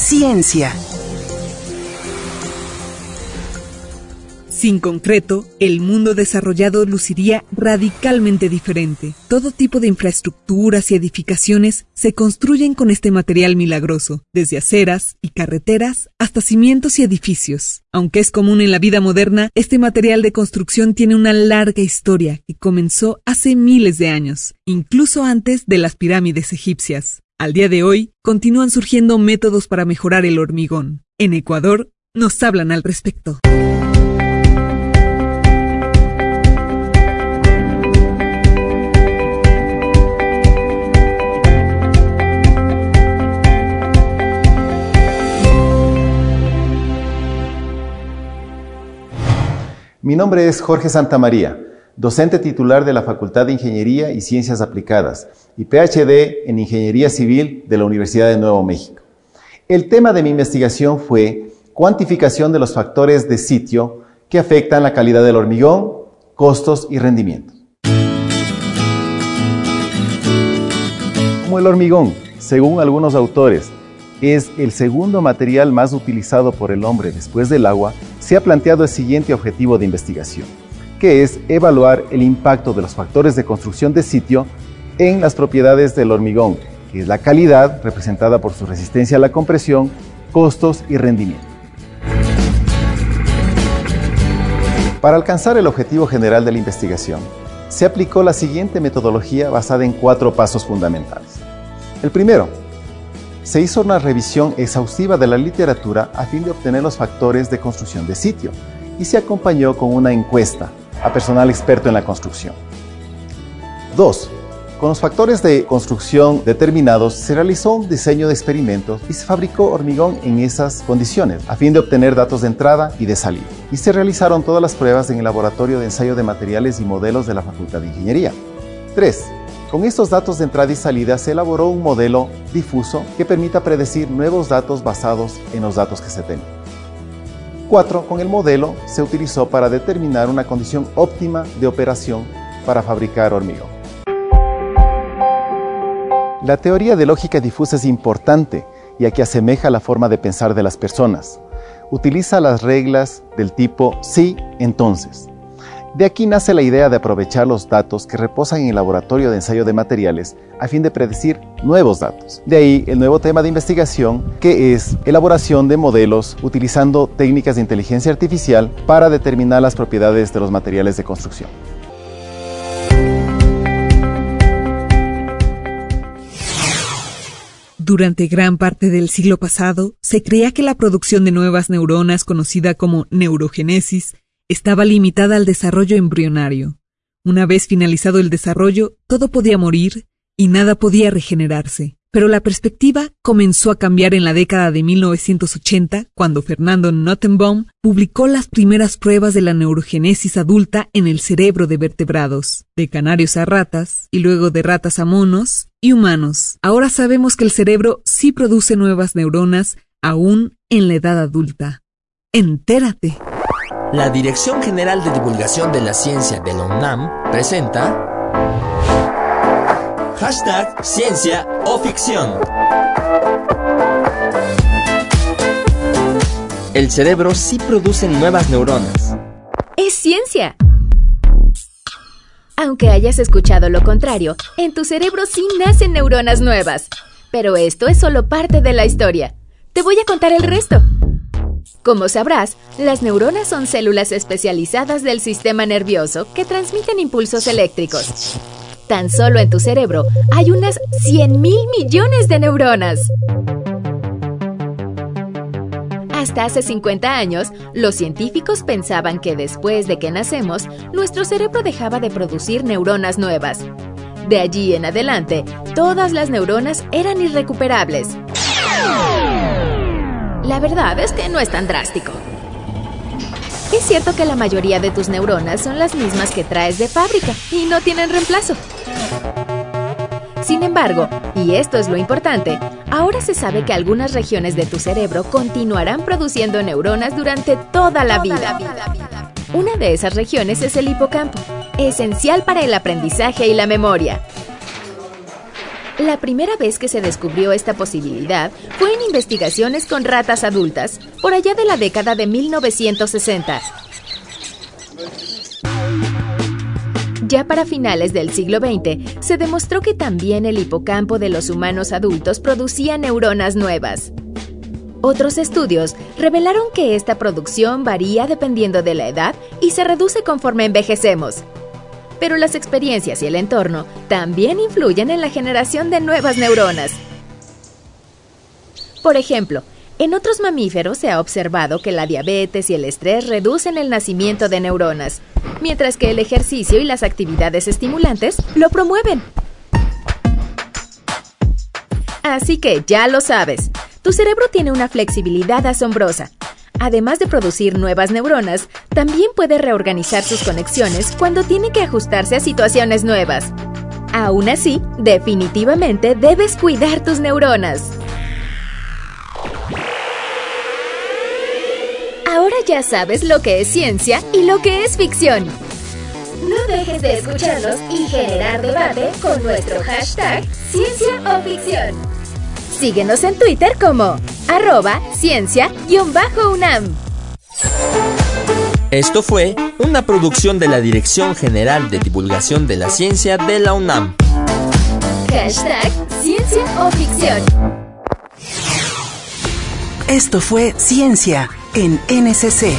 Ciencia. Sin concreto, el mundo desarrollado luciría radicalmente diferente. Todo tipo de infraestructuras y edificaciones se construyen con este material milagroso, desde aceras y carreteras hasta cimientos y edificios. Aunque es común en la vida moderna, este material de construcción tiene una larga historia que comenzó hace miles de años, incluso antes de las pirámides egipcias. Al día de hoy, continúan surgiendo métodos para mejorar el hormigón. En Ecuador, nos hablan al respecto. Mi nombre es Jorge Santamaría, docente titular de la Facultad de Ingeniería y Ciencias Aplicadas y PhD en Ingeniería Civil de la Universidad de Nuevo México. El tema de mi investigación fue cuantificación de los factores de sitio que afectan la calidad del hormigón, costos y rendimiento. Como el hormigón, según algunos autores, es el segundo material más utilizado por el hombre después del agua, se ha planteado el siguiente objetivo de investigación, que es evaluar el impacto de los factores de construcción de sitio en las propiedades del hormigón, que es la calidad representada por su resistencia a la compresión, costos y rendimiento. Para alcanzar el objetivo general de la investigación, se aplicó la siguiente metodología basada en cuatro pasos fundamentales. El primero, se hizo una revisión exhaustiva de la literatura a fin de obtener los factores de construcción de sitio y se acompañó con una encuesta a personal experto en la construcción. 2. Con los factores de construcción determinados se realizó un diseño de experimentos y se fabricó hormigón en esas condiciones a fin de obtener datos de entrada y de salida. Y se realizaron todas las pruebas en el laboratorio de ensayo de materiales y modelos de la Facultad de Ingeniería. 3. Con estos datos de entrada y salida se elaboró un modelo difuso que permita predecir nuevos datos basados en los datos que se tenían. 4. Con el modelo se utilizó para determinar una condición óptima de operación para fabricar hormigón. La teoría de lógica difusa es importante ya que asemeja la forma de pensar de las personas. Utiliza las reglas del tipo sí, entonces. De aquí nace la idea de aprovechar los datos que reposan en el laboratorio de ensayo de materiales a fin de predecir nuevos datos. De ahí el nuevo tema de investigación que es elaboración de modelos utilizando técnicas de inteligencia artificial para determinar las propiedades de los materiales de construcción. Durante gran parte del siglo pasado, se creía que la producción de nuevas neuronas, conocida como neurogénesis, estaba limitada al desarrollo embrionario. Una vez finalizado el desarrollo, todo podía morir y nada podía regenerarse. Pero la perspectiva comenzó a cambiar en la década de 1980, cuando Fernando Nottenbaum publicó las primeras pruebas de la neurogénesis adulta en el cerebro de vertebrados, de canarios a ratas, y luego de ratas a monos y humanos. Ahora sabemos que el cerebro sí produce nuevas neuronas aún en la edad adulta. Entérate. La Dirección General de Divulgación de la Ciencia de la UNAM presenta Hashtag Ciencia o Ficción. El cerebro sí produce nuevas neuronas. Es ciencia. Aunque hayas escuchado lo contrario, en tu cerebro sí nacen neuronas nuevas. Pero esto es solo parte de la historia. Te voy a contar el resto. Como sabrás, las neuronas son células especializadas del sistema nervioso que transmiten impulsos eléctricos. Tan solo en tu cerebro hay unas 100 mil millones de neuronas. Hasta hace 50 años, los científicos pensaban que después de que nacemos, nuestro cerebro dejaba de producir neuronas nuevas. De allí en adelante, todas las neuronas eran irrecuperables. La verdad es que no es tan drástico. Es cierto que la mayoría de tus neuronas son las mismas que traes de fábrica y no tienen reemplazo. Sin embargo, y esto es lo importante, ahora se sabe que algunas regiones de tu cerebro continuarán produciendo neuronas durante toda la vida. Una de esas regiones es el hipocampo, esencial para el aprendizaje y la memoria. La primera vez que se descubrió esta posibilidad fue en investigaciones con ratas adultas, por allá de la década de 1960. Ya para finales del siglo XX, se demostró que también el hipocampo de los humanos adultos producía neuronas nuevas. Otros estudios revelaron que esta producción varía dependiendo de la edad y se reduce conforme envejecemos. Pero las experiencias y el entorno también influyen en la generación de nuevas neuronas. Por ejemplo, en otros mamíferos se ha observado que la diabetes y el estrés reducen el nacimiento de neuronas, mientras que el ejercicio y las actividades estimulantes lo promueven. Así que ya lo sabes, tu cerebro tiene una flexibilidad asombrosa. Además de producir nuevas neuronas, también puede reorganizar sus conexiones cuando tiene que ajustarse a situaciones nuevas. Aún así, definitivamente debes cuidar tus neuronas. Ahora ya sabes lo que es ciencia y lo que es ficción. No dejes de escucharnos y generar debate con nuestro hashtag Ciencia o Ficción. Síguenos en Twitter como arroba ciencia-unam. Esto fue una producción de la Dirección General de Divulgación de la Ciencia de la UNAM. Hashtag Ciencia o Ficción. Esto fue Ciencia en NCC.